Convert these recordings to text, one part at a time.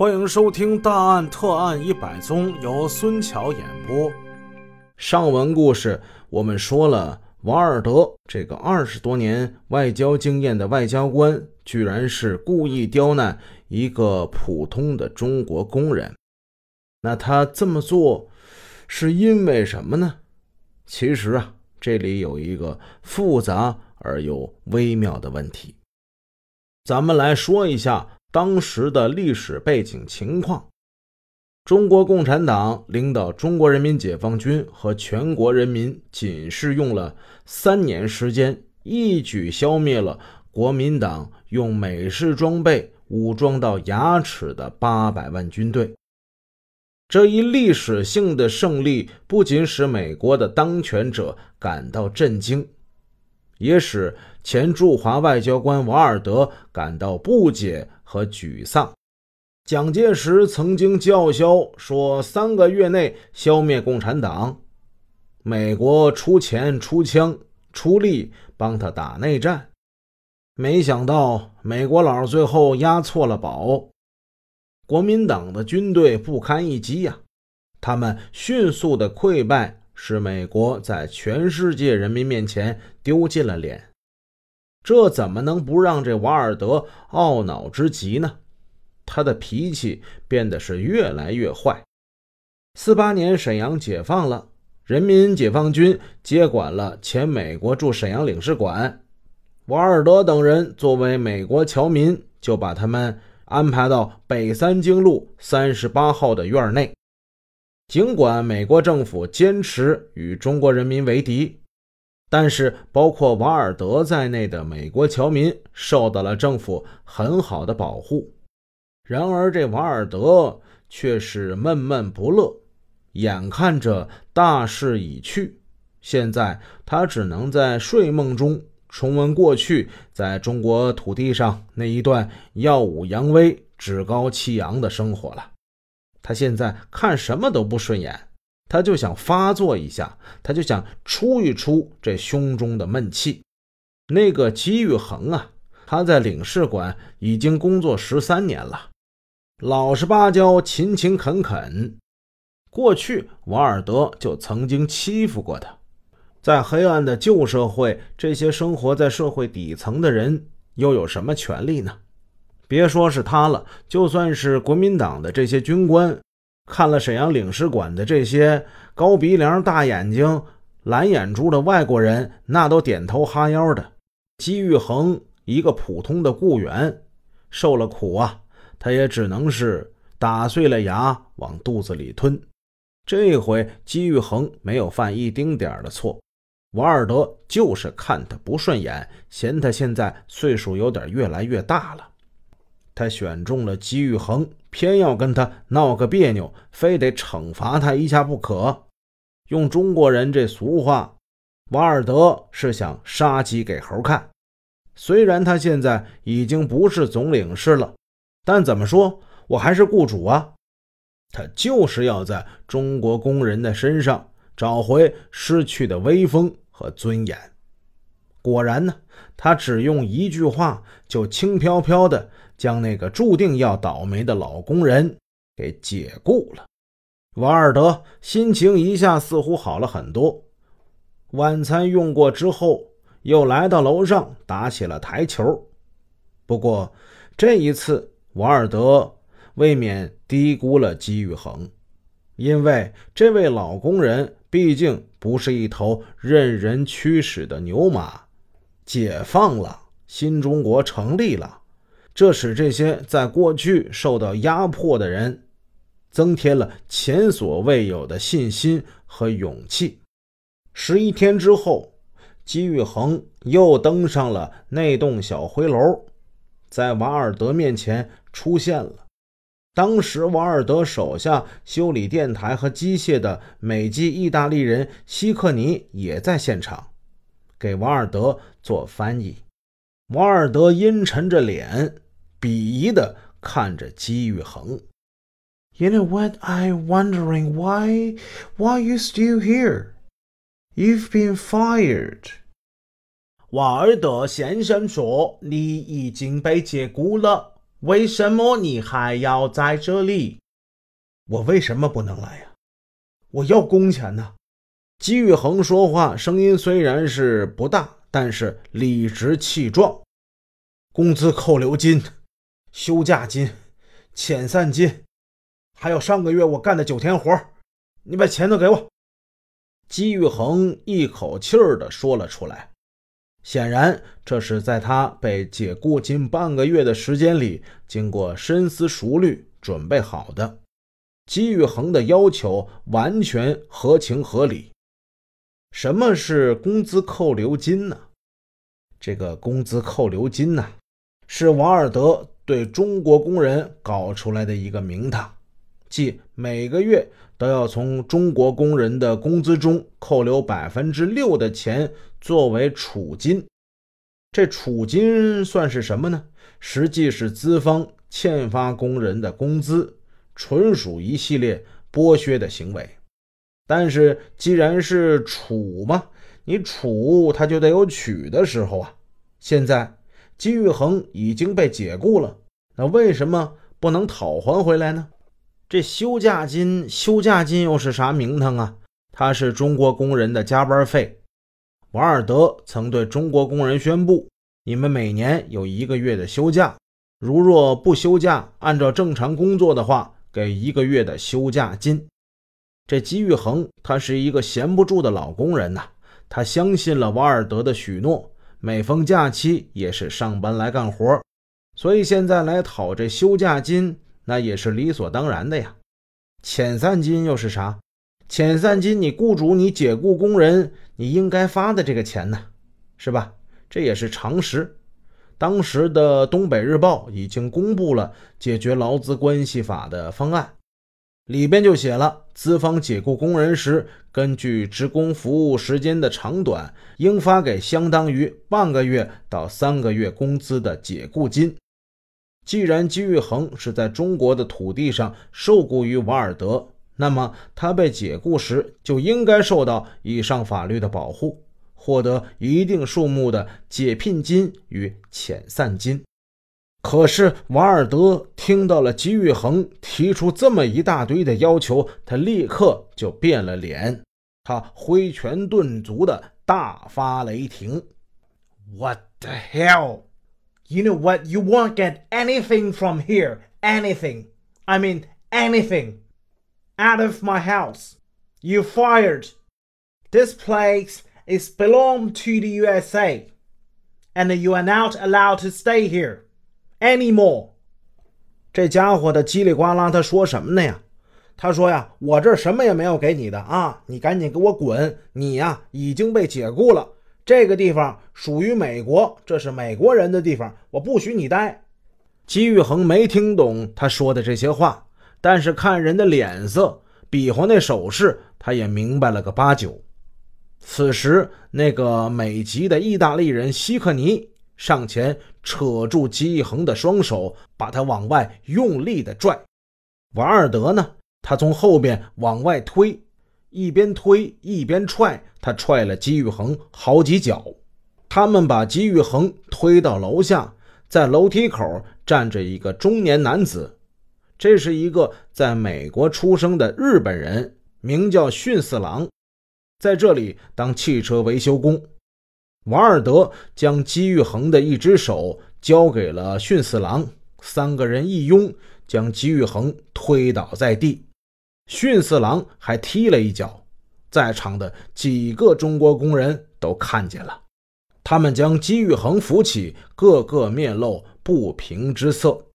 欢迎收听《大案特案一百宗》，由孙桥演播。上文故事我们说了，瓦尔德这个二十多年外交经验的外交官，居然是故意刁难一个普通的中国工人。那他这么做是因为什么呢？其实啊，这里有一个复杂而又微妙的问题。咱们来说一下当时的历史背景情况。中国共产党领导中国人民解放军和全国人民，仅是用了三年时间，一举消灭了国民党用美式装备武装到牙齿的八百万军队。这一历史性的胜利，不仅使美国的当权者感到震惊。也使前驻华外交官瓦尔德感到不解和沮丧。蒋介石曾经叫嚣说：“三个月内消灭共产党。”美国出钱、出枪、出力帮他打内战。没想到美国佬最后押错了宝，国民党的军队不堪一击呀！他们迅速的溃败。使美国在全世界人民面前丢尽了脸，这怎么能不让这瓦尔德懊恼之极呢？他的脾气变得是越来越坏。四八年沈阳解放了，人民解放军接管了前美国驻沈阳领事馆，瓦尔德等人作为美国侨民，就把他们安排到北三经路三十八号的院内。尽管美国政府坚持与中国人民为敌，但是包括瓦尔德在内的美国侨民受到了政府很好的保护。然而，这瓦尔德却是闷闷不乐，眼看着大势已去，现在他只能在睡梦中重温过去在中国土地上那一段耀武扬威、趾高气扬的生活了。他现在看什么都不顺眼，他就想发作一下，他就想出一出这胸中的闷气。那个姬玉恒啊，他在领事馆已经工作十三年了，老实巴交、勤勤恳恳。过去瓦尔德就曾经欺负过他。在黑暗的旧社会，这些生活在社会底层的人又有什么权利呢？别说是他了，就算是国民党的这些军官，看了沈阳领事馆的这些高鼻梁、大眼睛、蓝眼珠的外国人，那都点头哈腰的。姬玉恒一个普通的雇员，受了苦啊，他也只能是打碎了牙往肚子里吞。这回姬玉恒没有犯一丁点的错，瓦尔德就是看他不顺眼，嫌他现在岁数有点越来越大了。他选中了姬玉恒，偏要跟他闹个别扭，非得惩罚他一下不可。用中国人这俗话，瓦尔德是想杀鸡给猴看。虽然他现在已经不是总领事了，但怎么说，我还是雇主啊。他就是要在中国工人的身上找回失去的威风和尊严。果然呢，他只用一句话就轻飘飘的。将那个注定要倒霉的老工人给解雇了，瓦尔德心情一下似乎好了很多。晚餐用过之后，又来到楼上打起了台球。不过这一次，瓦尔德未免低估了姬玉恒，因为这位老工人毕竟不是一头任人驱使的牛马。解放了，新中国成立了。这使这些在过去受到压迫的人增添了前所未有的信心和勇气。十一天之后，姬玉恒又登上了那栋小灰楼，在瓦尔德面前出现了。当时，瓦尔德手下修理电台和机械的美籍意大利人希克尼也在现场，给瓦尔德做翻译。瓦尔德阴沉着脸。鄙夷地看着姬玉恒。You know what? I'm wondering why, why you still here? You've been fired. 瓦尔德先生说：“你已经被解雇了。”为什么你还要在这里？我为什么不能来呀？我要工钱呢。姬玉恒说话声音虽然是不大，但是理直气壮。工资扣留金、休假金、遣散金，还有上个月我干的九天活，你把钱都给我。姬玉恒一口气儿的说了出来，显然这是在他被解雇近半个月的时间里，经过深思熟虑准备好的。姬玉恒的要求完全合情合理。什么是工资扣留金呢？这个工资扣留金呢，是王尔德对中国工人搞出来的一个名堂，即每个月都要从中国工人的工资中扣留百分之六的钱作为储金。这储金算是什么呢？实际是资方欠发工人的工资，纯属一系列剥削的行为。但是，既然是储嘛，你储它就得有取的时候啊。现在金玉恒已经被解雇了，那为什么不能讨还回来呢？这休假金，休假金又是啥名堂啊？它是中国工人的加班费。瓦尔德曾对中国工人宣布：你们每年有一个月的休假，如若不休假，按照正常工作的话，给一个月的休假金。这姬玉恒，他是一个闲不住的老工人呐。他相信了瓦尔德的许诺，每逢假期也是上班来干活，所以现在来讨这休假金，那也是理所当然的呀。遣散金又是啥？遣散金，你雇主你解雇工人，你应该发的这个钱呢，是吧？这也是常识。当时的《东北日报》已经公布了解决劳资关系法的方案。里边就写了，资方解雇工人时，根据职工服务时间的长短，应发给相当于半个月到三个月工资的解雇金。既然金玉恒是在中国的土地上受雇于瓦尔德，那么他被解雇时就应该受到以上法律的保护，获得一定数目的解聘金与遣散金。可是瓦尔德听到了吉玉恒提出这么一大堆的要求，他立刻就变了脸，他挥拳顿足的大发雷霆：“What the hell? You know what? You won't get anything from here. Anything. I mean anything. Out of my house. You fired. This place is belong to the USA, and you are not allowed to stay here.” Anymore，这家伙的叽里呱啦，他说什么呢呀？他说呀，我这什么也没有给你的啊，你赶紧给我滚！你呀已经被解雇了， 这个地方属于美国，这是美国人的地方，我不许你待。姬玉恒没听懂他说的这些话，但是看人的脸色，比划那手势，他也明白了个八九。此时，那个美籍的意大利人希克尼。上前扯住姬玉恒的双手，把他往外用力的拽。瓦尔德呢？他从后边往外推，一边推一边踹，他踹了姬玉恒好几脚。他们把姬玉恒推到楼下，在楼梯口站着一个中年男子，这是一个在美国出生的日本人，名叫训四郎，在这里当汽车维修工。瓦尔德将姬玉恒的一只手交给了训四郎，三个人一拥，将姬玉恒推倒在地。训四郎还踢了一脚，在场的几个中国工人都看见了。他们将姬玉恒扶起，个个面露不平之色。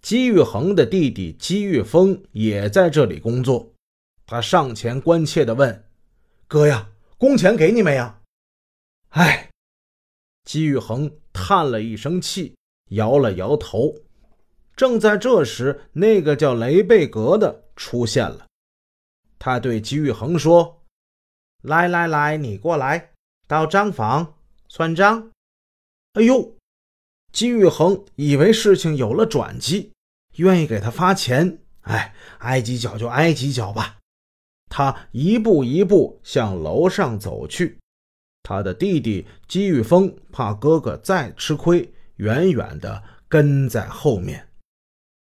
姬玉恒的弟弟姬玉峰也在这里工作，他上前关切地问：“哥呀，工钱给你没呀？”哎，姬玉恒叹了一声气，摇了摇头。正在这时，那个叫雷贝格的出现了。他对姬玉恒说：“来来来，你过来，到账房算账。”哎呦，姬玉恒以为事情有了转机，愿意给他发钱。哎，挨几脚就挨几脚吧。他一步一步向楼上走去。他的弟弟姬玉峰怕哥哥再吃亏，远远的跟在后面。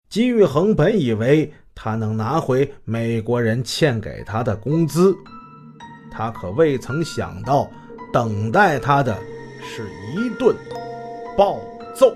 金玉恒本以为他能拿回美国人欠给他的工资，他可未曾想到，等待他的是一顿暴揍。